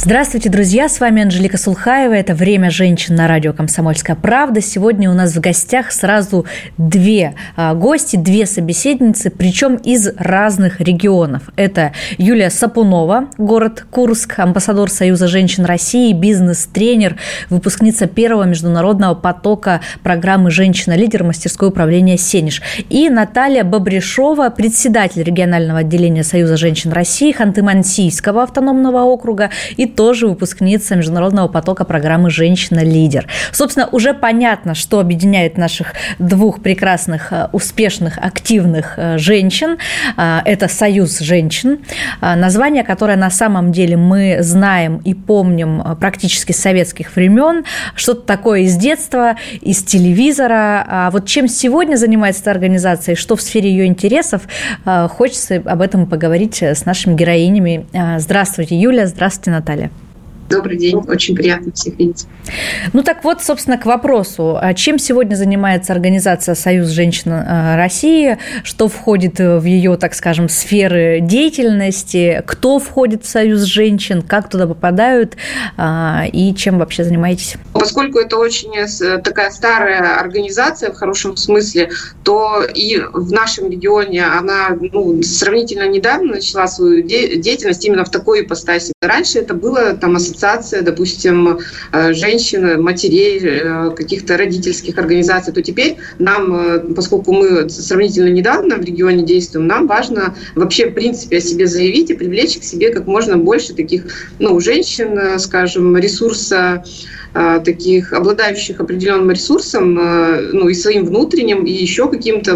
Здравствуйте, друзья! С вами Анжелика Сулхаева. Это «Время женщин» на радио «Комсомольская правда». Сегодня у нас в гостях сразу две а, гости, две собеседницы, причем из разных регионов. Это Юлия Сапунова, город Курск, амбассадор Союза женщин России, бизнес-тренер, выпускница первого международного потока программы «Женщина-лидер» мастерское управление «Сенеж». И Наталья Бобришова, председатель регионального отделения Союза женщин России Ханты-Мансийского автономного округа и тоже выпускница международного потока программы «Женщина-лидер». Собственно, уже понятно, что объединяет наших двух прекрасных, э, успешных, активных э, женщин. Э, это «Союз женщин», название, которое на самом деле мы знаем и помним практически с советских времен, что-то такое из детства, из телевизора. А вот чем сегодня занимается эта организация и что в сфере ее интересов, хочется об этом поговорить с нашими героинями. Здравствуйте, Юля, здравствуйте, Наталья. Добрый день, очень приятно всех видеть. Ну так вот, собственно, к вопросу. А чем сегодня занимается организация «Союз женщин э, России», что входит в ее, так скажем, сферы деятельности, кто входит в «Союз женщин», как туда попадают а, и чем вообще занимаетесь? Поскольку это очень э, такая старая организация в хорошем смысле, то и в нашем регионе она ну, сравнительно недавно начала свою деятельность именно в такой ипостаси. Раньше это было там ассоциация ассоциация, допустим, э, женщин, матерей, э, каких-то родительских организаций, то теперь нам, э, поскольку мы сравнительно недавно в регионе действуем, нам важно вообще в принципе о себе заявить и привлечь к себе как можно больше таких ну, женщин, скажем, ресурса таких, обладающих определенным ресурсом, ну и своим внутренним, и еще каким-то,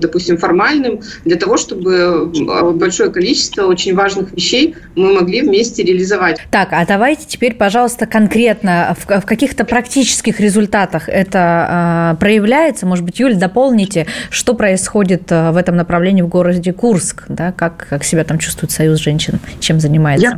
допустим, формальным, для того, чтобы большое количество очень важных вещей мы могли вместе реализовать. Так, а давайте теперь, пожалуйста, конкретно в, в каких-то практических результатах это э, проявляется. Может быть, Юль, дополните, что происходит в этом направлении в городе Курск, да, как, как себя там чувствует Союз женщин, чем занимается? Я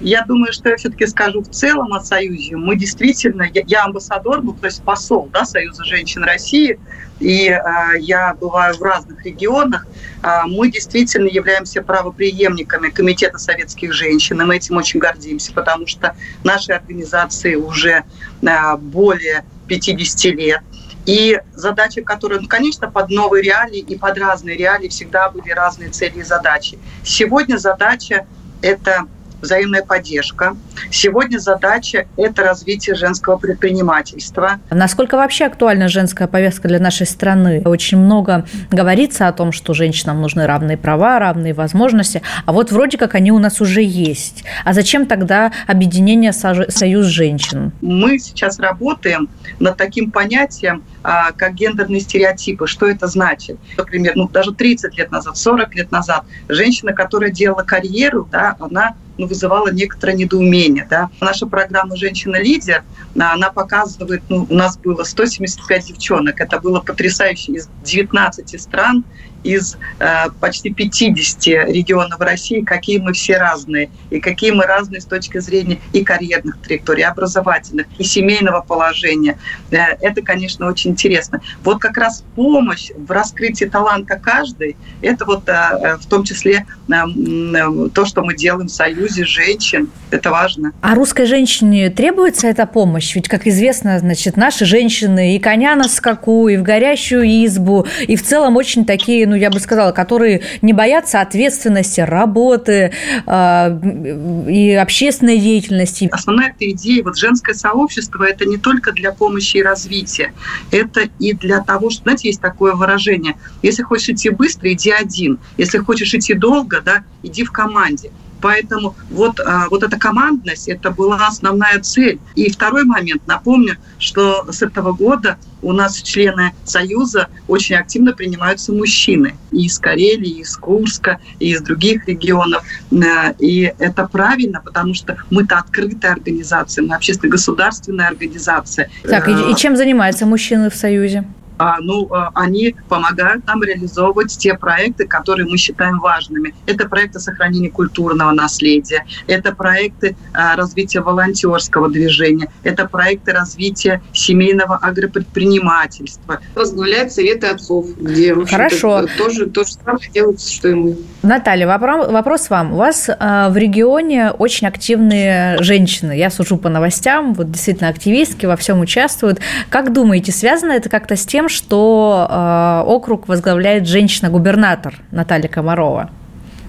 я думаю, что я все-таки скажу в целом о Союзе. Мы действительно, я, я амбассадор, ну, то есть посол да, Союза женщин России, и э, я бываю в разных регионах. Э, мы действительно являемся правоприемниками Комитета советских женщин, и мы этим очень гордимся, потому что нашей организации уже э, более 50 лет. И задачи, которые, ну, конечно, под новые реалии и под разные реалии всегда были разные цели и задачи. Сегодня задача – это взаимная поддержка. Сегодня задача – это развитие женского предпринимательства. Насколько вообще актуальна женская повестка для нашей страны? Очень много говорится о том, что женщинам нужны равные права, равные возможности, а вот вроде как они у нас уже есть. А зачем тогда объединение «Союз женщин»? Мы сейчас работаем над таким понятием, как гендерные стереотипы. Что это значит? Например, ну, даже 30 лет назад, 40 лет назад женщина, которая делала карьеру, да, она ну, вызывала некоторое недоумение. Да. Наша программа «Женщина-лидер», она показывает, ну, у нас было 175 девчонок, это было потрясающе из 19 стран, из э, почти 50 регионов России, какие мы все разные, и какие мы разные с точки зрения и карьерных траекторий, и образовательных, и семейного положения. Э, это, конечно, очень интересно. Вот как раз помощь в раскрытии таланта каждой, это вот э, э в том числе э, э, то, что мы делаем в Союзе женщин, это важно. А русской женщине требуется эта помощь? Ведь, как известно, значит, наши женщины и коня на скаку, и в горящую избу, и в целом очень такие ну, я бы сказала, которые не боятся ответственности, работы э, и общественной деятельности. Основная эта идея, вот женское сообщество, это не только для помощи и развития, это и для того, что, знаете, есть такое выражение, если хочешь идти быстро, иди один, если хочешь идти долго, да, иди в команде. Поэтому вот, а, вот эта командность, это была основная цель. И второй момент, напомню, что с этого года у нас члены Союза очень активно принимаются мужчины и из Карелии, и из Курска, и из других регионов. Э, и это правильно, потому что мы-то открытая организация, мы общественно-государственная организация. Так, и, и чем занимаются мужчины в Союзе? А, ну, а, они помогают нам реализовывать те проекты, которые мы считаем важными. Это проекты сохранения культурного наследия, это проекты а, развития волонтерского движения, это проекты развития семейного агропредпринимательства. Возглавляет советы отцов, где Хорошо. тоже то же самое делают, что и мы. Наталья, вопрос вам. У вас в регионе очень активные женщины. Я сужу по новостям, вот действительно активистки во всем участвуют. Как думаете, связано это как-то с тем, что э, округ возглавляет женщина-губернатор Наталья Комарова?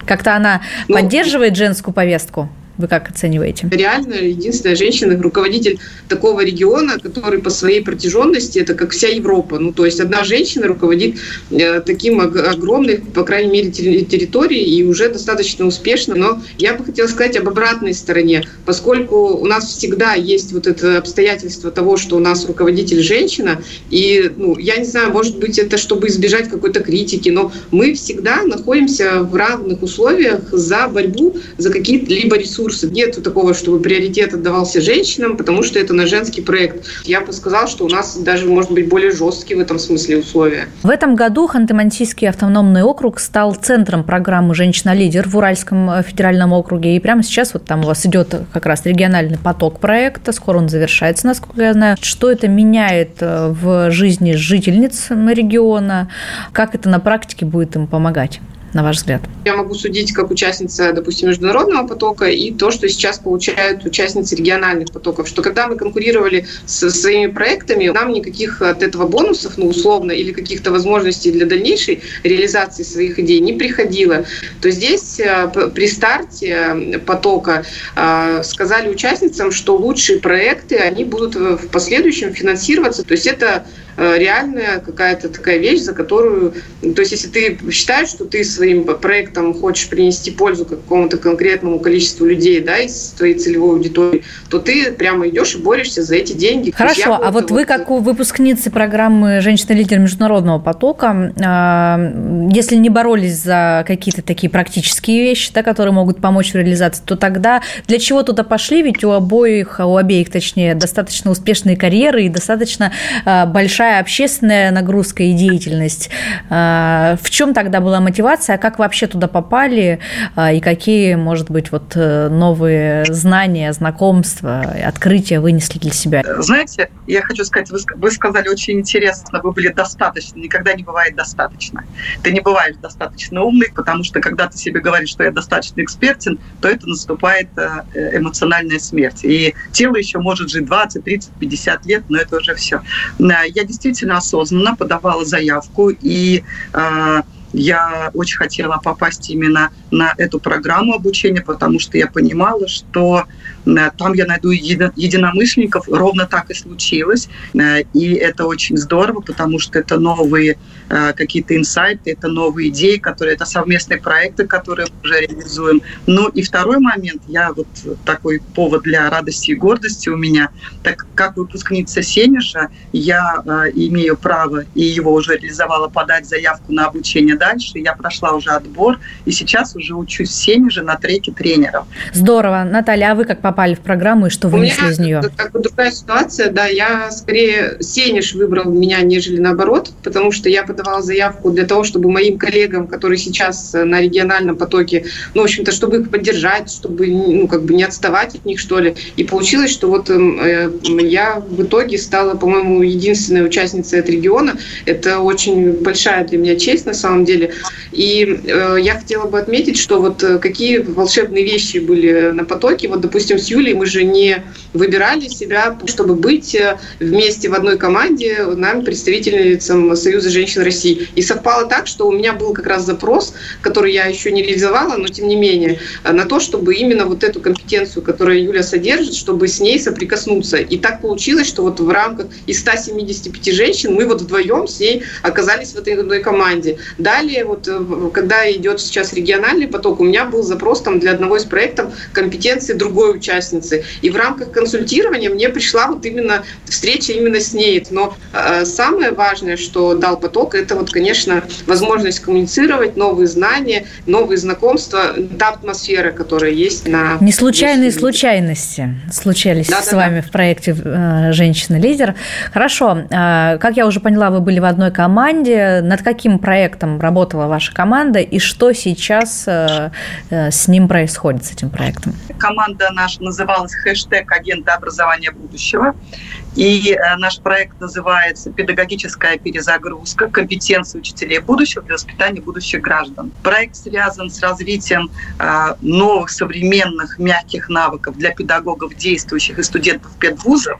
Как-то она ну, поддерживает женскую повестку? Вы как оцениваете? Реально единственная женщина, руководитель такого региона, который по своей протяженности, это как вся Европа. Ну, то есть одна женщина руководит э, таким огромной, по крайней мере, территорией и уже достаточно успешно. Но я бы хотела сказать об обратной стороне. Поскольку у нас всегда есть вот это обстоятельство того, что у нас руководитель женщина, и, ну, я не знаю, может быть, это чтобы избежать какой-то критики, но мы всегда находимся в равных условиях за борьбу за какие-то либо ресурсы, ресурсы. Нет такого, чтобы приоритет отдавался женщинам, потому что это на женский проект. Я бы сказала, что у нас даже, может быть, более жесткие в этом смысле условия. В этом году Ханты-Мансийский автономный округ стал центром программы «Женщина-лидер» в Уральском э, федеральном округе. И прямо сейчас вот там у вас идет как раз региональный поток проекта. Скоро он завершается, насколько я знаю. Что это меняет э, в жизни жительниц региона? Как это на практике будет им помогать? На ваш взгляд? Я могу судить как участница, допустим, международного потока и то, что сейчас получают участницы региональных потоков, что когда мы конкурировали со своими проектами, нам никаких от этого бонусов, ну, условно, или каких-то возможностей для дальнейшей реализации своих идей не приходило. То здесь э, при старте потока э, сказали участницам, что лучшие проекты, они будут в последующем финансироваться. То есть это Э, реальная какая-то такая вещь, за которую, то есть если ты считаешь, что ты своим проектом хочешь принести пользу какому-то конкретному количеству людей, да, из твоей целевой аудитории, то ты прямо идешь и борешься за эти деньги. Хорошо, а вот вы как выпускницы программы «Женщина-лидер международного потока», а, если не боролись за какие-то такие практические вещи, да, которые могут помочь в реализации, то тогда для чего туда пошли? Ведь у обоих, у обеих, точнее, достаточно успешные карьеры и достаточно а, большая большая общественная нагрузка и деятельность. А, в чем тогда была мотивация? Как вообще туда попали? А, и какие, может быть, вот э, новые знания, знакомства, открытия вынесли для себя? Знаете, я хочу сказать, вы сказали очень интересно, вы были достаточно, никогда не бывает достаточно. Ты не бываешь достаточно умный, потому что когда ты себе говоришь, что я достаточно экспертен, то это наступает э, эмоциональная смерть. И тело еще может жить 20, 30, 50 лет, но это уже все. Я действительно осознанно подавала заявку, и э, я очень хотела попасть именно на эту программу обучения, потому что я понимала, что там я найду единомышленников. Ровно так и случилось. Э, и это очень здорово, потому что это новые э, какие-то инсайты, это новые идеи, которые, это совместные проекты, которые мы уже реализуем. Ну и второй момент, я вот такой повод для радости и гордости у меня, так как выпускница Сенежа, я имею право, и его уже реализовала, подать заявку на обучение дальше. Я прошла уже отбор, и сейчас уже учусь в Сенеже на треке тренеров. Здорово. Наталья, а вы как попали в программу и что вынесли из нее? Как бы другая ситуация, да, я скорее Сенеж выбрал меня, нежели наоборот, потому что я подавала заявку для того, чтобы моим коллегам, которые сейчас на региональном потоке, ну, в общем-то, чтобы их поддержать, чтобы, ну, как бы не отставать от них, что ли. И получилось, что вот эм, э, я в итоге стала, по-моему, единственной участницей от региона. Это очень большая для меня честь, на самом деле. И э, я хотела бы отметить, что вот э, какие волшебные вещи были на потоке. Вот, допустим, с Юлей мы же не выбирали себя, чтобы быть э, вместе в одной команде нам, представительницам Союза женщин России. И совпало так, что у меня был как раз запрос, который я еще не реализовала, но тем не менее, э, на то, чтобы именно вот эту компетенцию, которую Юля содержит, чтобы с ней соприкоснуться. И так получилось, что вот в рамках из 175 женщин мы вот вдвоем с ней оказались в этой одной команде. Да, далее, вот когда идет сейчас региональный поток, у меня был запрос там для одного из проектов компетенции другой участницы. И в рамках консультирования мне пришла вот именно встреча именно с ней. Но э, самое важное, что дал поток, это вот, конечно, возможность коммуницировать, новые знания, новые знакомства, та атмосфера, которая есть на... Не случайные случайности случались да, с да, вами да. в проекте э, «Женщина-лидер». Хорошо. Э, как я уже поняла, вы были в одной команде. Над каким проектом работала ваша команда и что сейчас с ним происходит, с этим проектом? Команда наша называлась «Хэштег агента образования будущего». И э, наш проект называется «Педагогическая перезагрузка. Компетенции учителей будущего для воспитания будущих граждан». Проект связан с развитием э, новых современных мягких навыков для педагогов, действующих и студентов педвузов.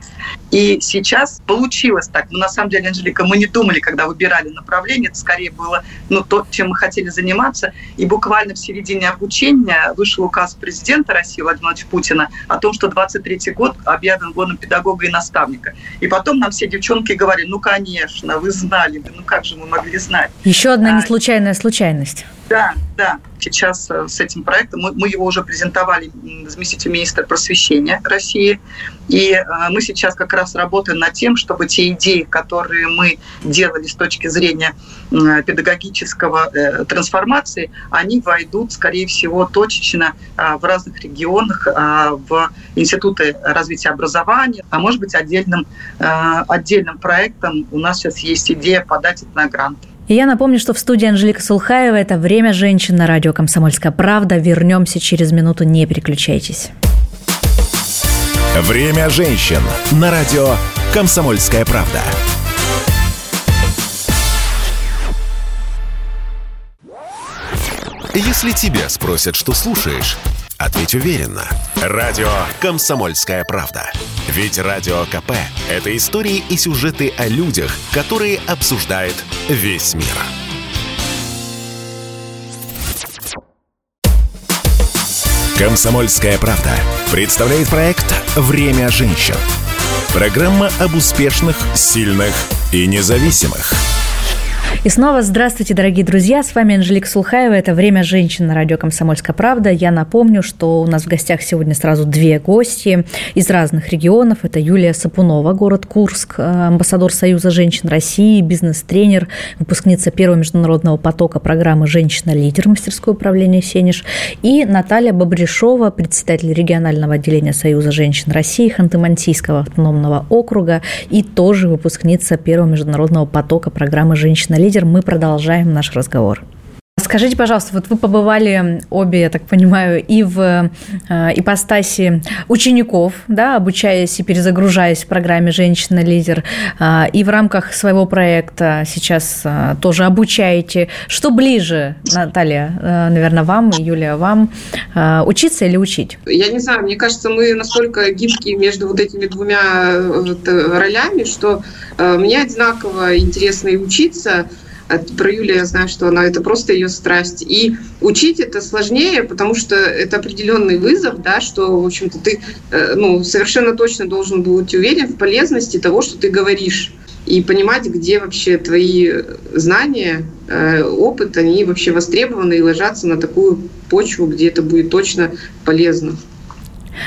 И сейчас получилось так. Но на самом деле, Анжелика, мы не думали, когда выбирали направление, это скорее было ну, то, чем мы хотели заниматься. И буквально в середине обучения вышел указ президента России Владимира Владимировича Путина о том, что 23 год объявлен годом педагога и наставника ребенка. И потом нам все девчонки говорили, ну, конечно, вы знали, ну как же мы могли знать. Еще одна а, неслучайная случайность. Да, да. Сейчас э, с этим проектом мы, мы его уже презентовали заместителю министра просвещения России. И э, мы сейчас как раз работаем над тем, чтобы те идеи, которые мы делали с точки зрения педагогического э, трансформации, они войдут, скорее всего, точечно в разных регионах, в институты развития образования, а может быть отдельным, отдельным проектом. У нас сейчас есть идея подать это на грант. И я напомню, что в студии Анжелика Сулхаева это «Время женщин» на радио «Комсомольская правда». Вернемся через минуту, не переключайтесь. «Время женщин» на радио «Комсомольская правда». Если тебя спросят, что слушаешь, ответь уверенно. Радио «Комсомольская правда». Ведь Радио КП – это истории и сюжеты о людях, которые обсуждает весь мир. «Комсомольская правда» представляет проект «Время женщин». Программа об успешных, сильных и независимых – и снова здравствуйте, дорогие друзья. С вами Анжелика Сулхаева. Это «Время женщин» на радио «Комсомольская правда». Я напомню, что у нас в гостях сегодня сразу две гости из разных регионов. Это Юлия Сапунова, город Курск, амбассадор Союза женщин России, бизнес-тренер, выпускница первого международного потока программы «Женщина-лидер» мастерское управление «Сенеж». И Наталья Бобришова, председатель регионального отделения Союза женщин России Ханты-Мансийского автономного округа и тоже выпускница первого международного потока программы «Женщина-лидер» лидер, мы продолжаем наш разговор. Скажите, пожалуйста, вот вы побывали обе, я так понимаю, и в э, ипостаси учеников, да, обучаясь и перезагружаясь в программе «Женщина-лидер», э, и в рамках своего проекта сейчас э, тоже обучаете. Что ближе, Наталья, э, наверное, вам, Юлия, вам, э, учиться или учить? Я не знаю, мне кажется, мы настолько гибкие между вот этими двумя э, вот, ролями, что э, мне одинаково интересно и учиться – про Юлию я знаю, что она это просто ее страсть. И учить это сложнее, потому что это определенный вызов, да, что, в общем-то, ты э, ну, совершенно точно должен быть уверен в полезности того, что ты говоришь. И понимать, где вообще твои знания, э, опыт, они вообще востребованы и ложатся на такую почву, где это будет точно полезно.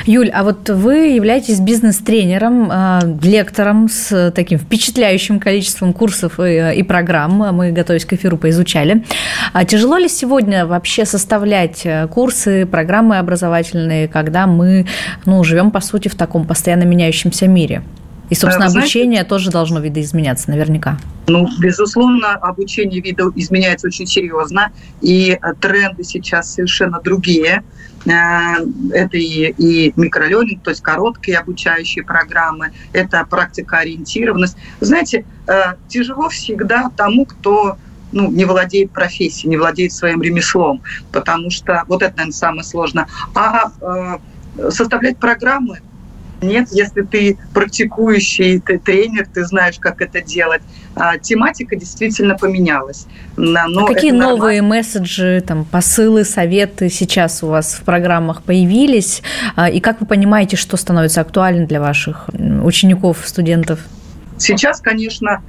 Юль, а вот вы являетесь бизнес-тренером, э, лектором с таким впечатляющим количеством курсов и, и программ. Мы, готовясь к эфиру, поизучали. А тяжело ли сегодня вообще составлять э, курсы, программы образовательные, когда мы ну, живем, по сути, в таком постоянно меняющемся мире? И, собственно, Знаете, обучение тоже должно видоизменяться наверняка. Ну, безусловно, обучение видоизменяется очень серьезно, и э, тренды сейчас совершенно другие. Э, это и, и микролернинг, то есть короткие обучающие программы, это практикоориентированность. Знаете, э, тяжело всегда тому, кто ну, не владеет профессией, не владеет своим ремеслом, потому что вот это, наверное, самое сложное. А э, составлять программы нет, если ты практикующий, ты тренер, ты знаешь, как это делать. А, тематика действительно поменялась. Но а какие новые месседжи, там, посылы, советы сейчас у вас в программах появились? А, и как вы понимаете, что становится актуальным для ваших учеников, студентов? Сейчас, конечно,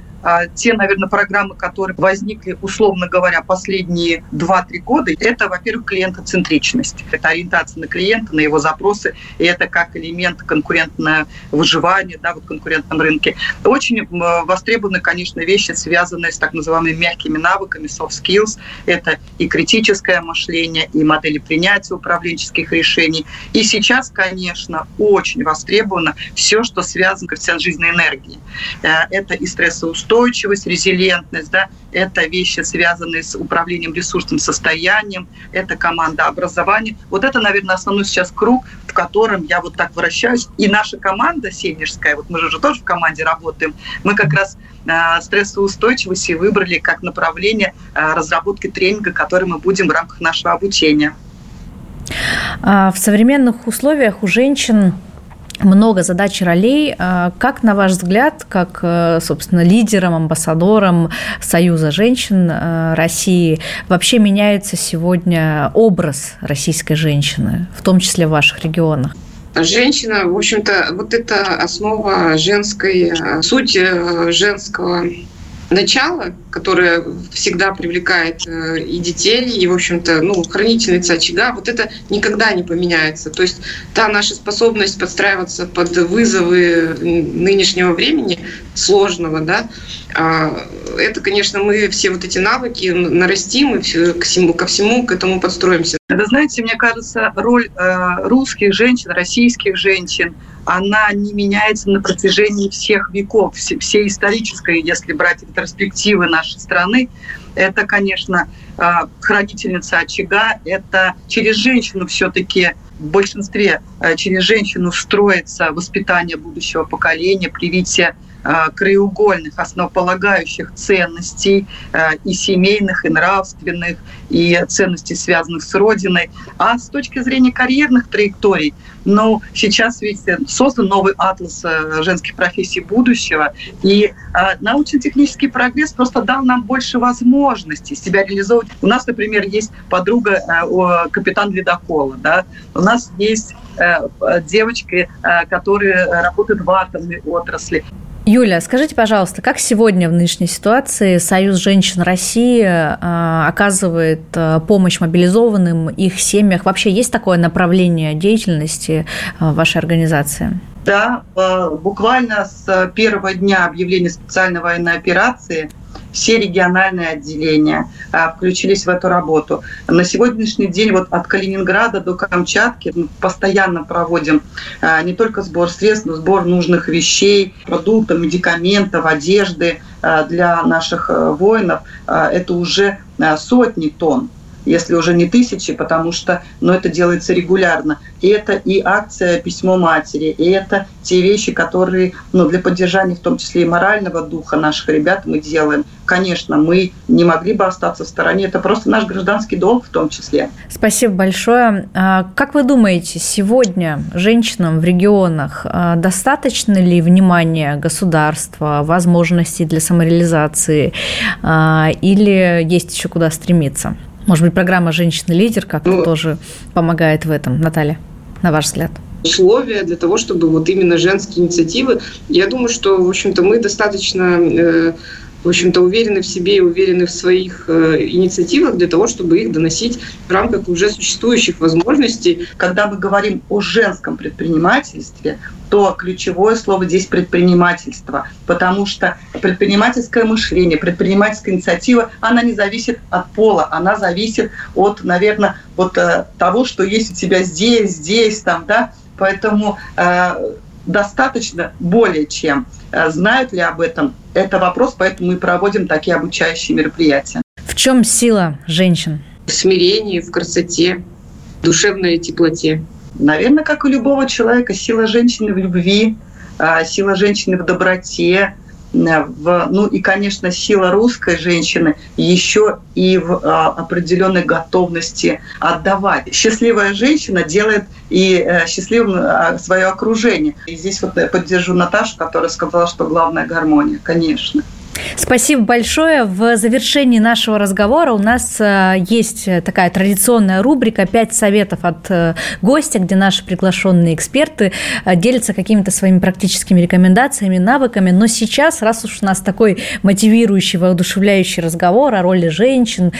те, наверное, программы, которые возникли, условно говоря, последние 2-3 года, это, во-первых, клиентоцентричность. Это ориентация на клиента, на его запросы, и это как элемент конкурентного выживания да, в конкурентном рынке. Очень востребованы, конечно, вещи, связанные с так называемыми мягкими навыками, soft skills. Это и критическое мышление, и модели принятия управленческих решений. И сейчас, конечно, очень востребовано все, что связано с коэффициент жизненной энергии. Э, это и стрессоустойчивость, резилентность, да, это вещи, связанные с управлением ресурсным состоянием, это команда образования. Вот это, наверное, основной сейчас круг, в котором я вот так вращаюсь. И наша команда сенежская, вот мы же тоже в команде работаем, мы как раз э, стрессоустойчивость и выбрали как направление э, разработки тренинга, который мы будем в рамках нашего обучения. А в современных условиях у женщин много задач и ролей. А как, на ваш взгляд, как, э, собственно, лидером, амбассадором Союза женщин э, России вообще меняется сегодня образ российской женщины, в том числе в ваших регионах? Женщина, в общем-то, вот это основа женской, э, суть женского начало, которое всегда привлекает э, и детей, и, в общем-то, ну, хранительница очага, вот это никогда не поменяется. То есть та наша способность подстраиваться под вызовы нынешнего времени, сложного, да, а, это, конечно, мы все вот эти навыки нарастим и ко всему, ко всему к этому подстроимся. Вы знаете, мне кажется, роль э, русских женщин, российских женщин – она не меняется на протяжении всех веков, всей исторической, если брать ретроспективы нашей страны. Это, конечно, а, хранительница очага, это через женщину все-таки в большинстве а, через женщину строится воспитание будущего поколения, привитие краеугольных, основополагающих ценностей и семейных, и нравственных, и ценностей, связанных с Родиной. А с точки зрения карьерных траекторий – но сейчас ведь создан новый атлас э, женских профессий будущего, и э, научно-технический прогресс просто дал нам больше возможностей себя реализовывать. У нас, например, есть подруга э, капитан ледокола, да? у нас есть девочки, которые работают в атомной отрасли. Юля, скажите, пожалуйста, как сегодня в нынешней ситуации Союз женщин России а, оказывает а, помощь мобилизованным, их семьях? Вообще есть такое направление деятельности а, вашей организации? Да, буквально с первого дня объявления специальной военной операции – все региональные отделения а, включились в эту работу. На сегодняшний день вот от Калининграда до Камчатки мы постоянно проводим а, не только сбор средств, но сбор нужных вещей, продуктов, медикаментов, одежды а, для наших э, воинов. Это уже сотни тонн если уже не тысячи, потому что но это делается регулярно. И это и акция «Письмо матери», и это те вещи, которые ну, для поддержания в том числе и морального духа наших ребят мы делаем. Конечно, мы не могли бы остаться в стороне. Это просто наш гражданский долг в том числе. Спасибо большое. А как вы думаете, сегодня женщинам в регионах а, достаточно ли внимания государства, возможностей для самореализации а, или есть еще куда стремиться? Может быть, программа «Женщина-лидер» как-то ну, тоже помогает в этом, Наталья, на ваш взгляд? условия для того, чтобы вот именно женские инициативы. Я думаю, что, в общем-то, мы достаточно э, в общем-то, уверены в себе и уверены в своих э, инициативах для того, чтобы их доносить в рамках уже существующих возможностей. Когда мы говорим о женском предпринимательстве, то ключевое слово здесь предпринимательство, потому что предпринимательское мышление, предпринимательская инициатива, она не зависит от пола, она зависит от, наверное, вот э, того, что есть у тебя здесь, здесь, там, да, поэтому э, достаточно более чем. Э, знают ли об этом? Это вопрос, поэтому мы проводим такие обучающие мероприятия. В чем сила женщин? В смирении, в красоте, душевной теплоте. Наверное, как у любого человека, сила женщины в любви, а, сила женщины в доброте, Э, в, ну и, конечно, сила русской женщины еще и в а, определенной готовности отдавать. Счастливая женщина делает и а, счастливым а, свое окружение. И здесь вот я поддержу Наташу, которая сказала, что главная гармония, конечно. Спасибо большое. В завершении нашего разговора у нас э, есть такая традиционная рубрика «Пять советов от э, гостя», где наши приглашенные эксперты э, делятся какими-то своими практическими рекомендациями, навыками. Но сейчас, раз уж у нас такой мотивирующий, воодушевляющий разговор о роли женщин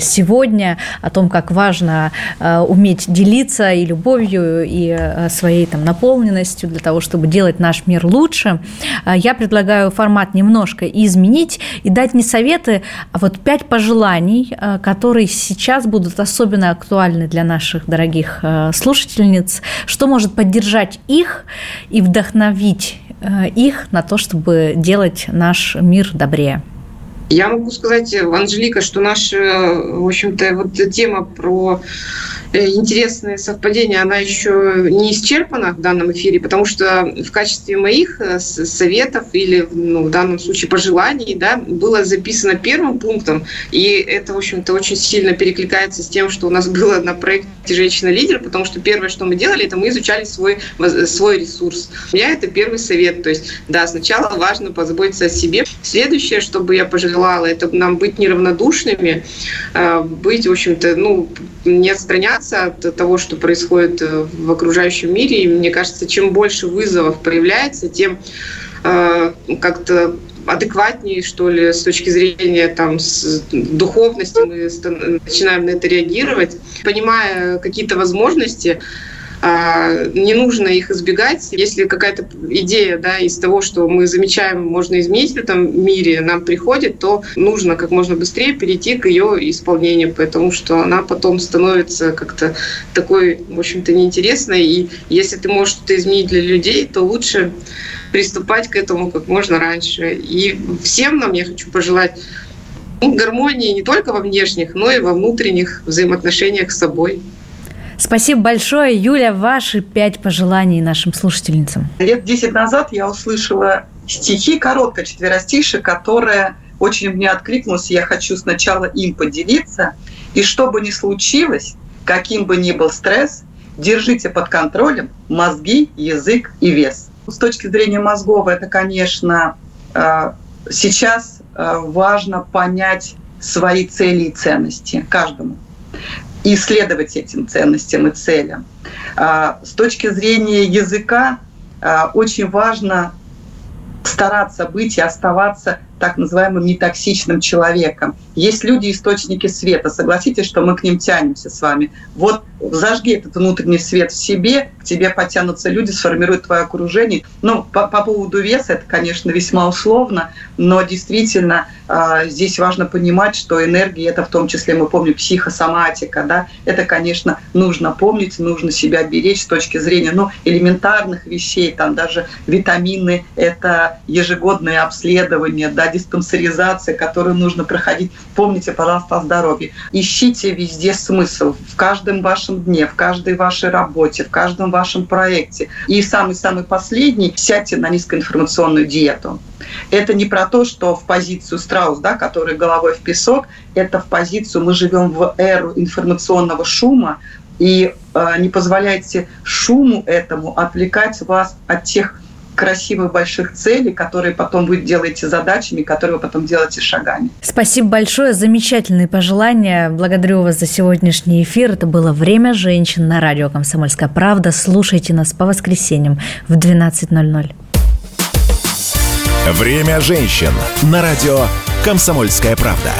сегодня, о том, как важно уметь делиться и любовью, и своей там, наполненностью для того, чтобы делать наш мир лучше, я предлагаю формат немножко изменить изменить и дать не советы, а вот пять пожеланий, э, которые сейчас будут особенно актуальны для наших дорогих э, слушательниц, что может поддержать их и вдохновить э, их на то, чтобы делать наш мир добрее. Я могу сказать, Анжелика, что наша, в общем-то, вот тема про Э, интересные совпадения, она еще не исчерпана в данном эфире, потому что в качестве моих э, советов или ну, в данном случае пожеланий да, было записано первым пунктом, и это, в общем-то, очень сильно перекликается с тем, что у нас было на проекте «Женщина-лидер», потому что первое, что мы делали, это мы изучали свой, свой ресурс. У меня это первый совет, то есть, да, сначала важно позаботиться о себе. Следующее, что бы я пожелала, это нам быть неравнодушными, э, быть, в общем-то, ну, не отстраняться от того, что происходит э, в окружающем мире. И мне кажется, чем больше вызовов проявляется, тем э, как-то адекватнее, что ли, с точки зрения там, с духовности мы начинаем на это реагировать, понимая какие-то возможности, а, не нужно их избегать. Если какая-то идея да, из того, что мы замечаем, можно изменить в этом мире, нам приходит, то нужно как можно быстрее перейти к ее исполнению, потому что она потом становится как-то такой, в общем-то, неинтересной. И если ты можешь что-то изменить для людей, то лучше приступать к этому как можно раньше. И всем нам я хочу пожелать гармонии не только во внешних, но и во внутренних взаимоотношениях с собой. Спасибо большое. Юля, ваши пять пожеланий нашим слушательницам. Лет десять назад я услышала стихи, короткое четверостишее, которое очень мне откликнулось. Я хочу сначала им поделиться. И что бы ни случилось, каким бы ни был стресс, держите под контролем мозги, язык и вес. С точки зрения мозгов, это, конечно, э, сейчас э, важно понять свои цели и ценности каждому и исследовать этим ценностям и целям. А, с точки зрения языка а, очень важно стараться быть и оставаться так называемым нетоксичным человеком. Есть люди, источники света. Согласитесь, что мы к ним тянемся с вами. Вот зажги этот внутренний свет в себе, к тебе потянутся люди, сформируют твое окружение. Ну, по, по поводу веса это, конечно, весьма условно, но действительно э, здесь важно понимать, что энергия это в том числе, мы помним, психосоматика, да, это, конечно, нужно помнить, нужно себя беречь с точки зрения, ну, элементарных вещей, там даже витамины, это ежегодное обследование, да, диспансеризация, которую нужно проходить. Помните, пожалуйста, о здоровье. Ищите везде смысл в каждом вашем дне, в каждой вашей работе, в каждом вашем проекте. И самый-самый последний, сядьте на низкоинформационную диету. Это не про то, что в позицию страус, да, который головой в песок, это в позицию мы живем в эру информационного шума, и э, не позволяйте шуму этому отвлекать вас от тех красивых больших целей, которые потом вы делаете задачами, которые вы потом делаете шагами. Спасибо большое, замечательные пожелания. Благодарю вас за сегодняшний эфир. Это было «Время женщин» на радио «Комсомольская правда». Слушайте нас по воскресеньям в 12.00. «Время женщин» на радио «Комсомольская правда».